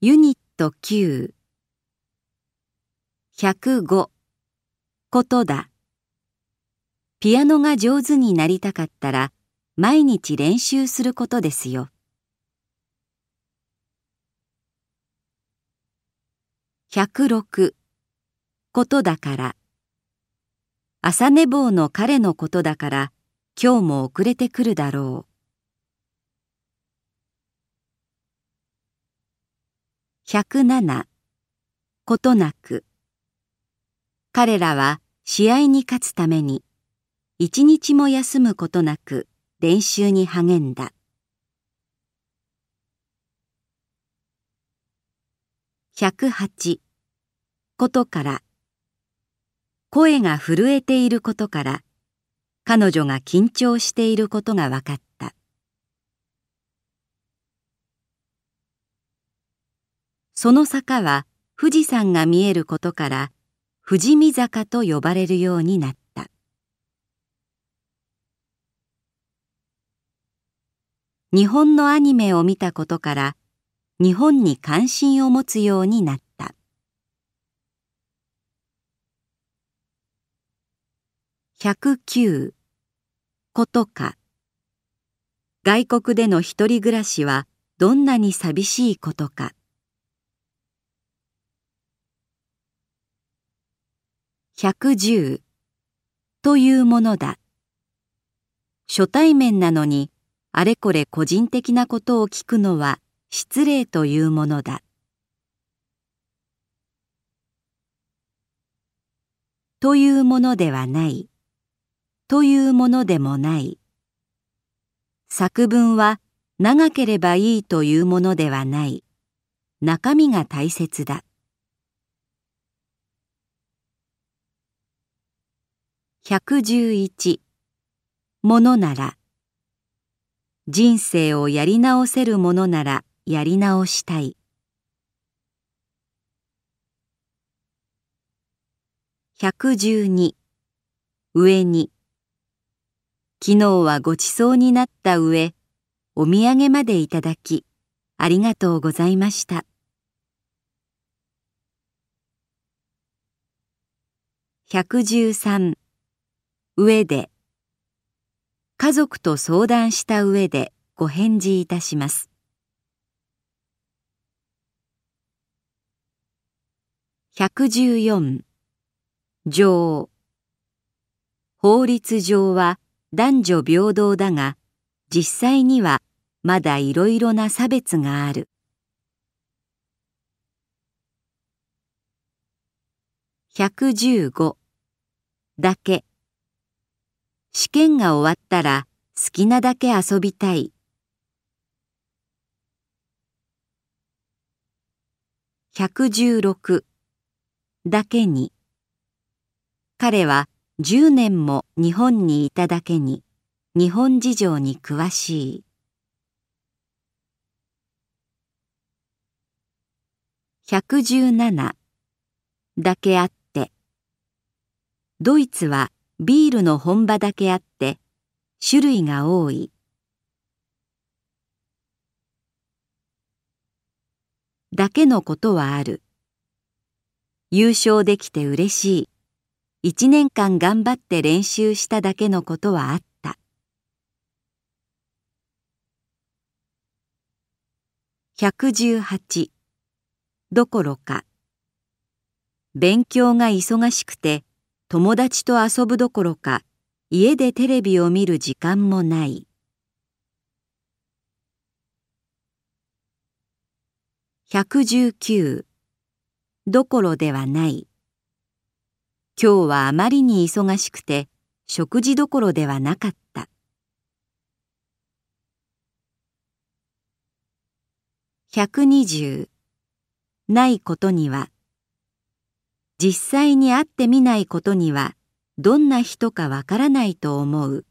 ユニット9 105ことだ。ピアノが上手になりたかったら毎日練習することですよ。106ことだから。朝寝坊の彼のことだから今日も遅れてくるだろう。107ことなく。彼らは試合に勝つために一日も休むことなく練習に励んだ。108ことから。声が震えていることから彼女が緊張していることが分かった。その坂は富士山が見えることから富士見坂と呼ばれるようになった。日本のアニメを見たことから日本に関心を持つようになった。109ことか。外国での一人暮らしはどんなに寂しいことか。110というものだ。初対面なのにあれこれ個人的なことを聞くのは失礼というものだ。というものではない。というものでもない。作文は長ければいいというものではない。中身が大切だ。111ものなら。人生をやり直せるものならやり直したい。112上に。昨日はごちそうになった上、お土産までいただき、ありがとうございました。113上で。家族と相談した上でご返事いたします。114条。法律上は男女平等だが、実際にはまだいろいろな差別がある。115だけ。試験が終わったら好きなだけ遊びたい。116だけに。彼は10年も日本にいただけに日本事情に詳しい。117だけあって。ドイツはビールの本場だけあって種類が多い。だけのことはある。優勝できて嬉しい。一年間頑張って練習しただけのことはあった。118どころか勉強が忙しくて友達と遊ぶどころか家でテレビを見る時間もない。119どころではない。今日はあまりに忙しくて食事どころではなかった。120ないことには実際に会ってみないことにはどんな人かわからないと思う。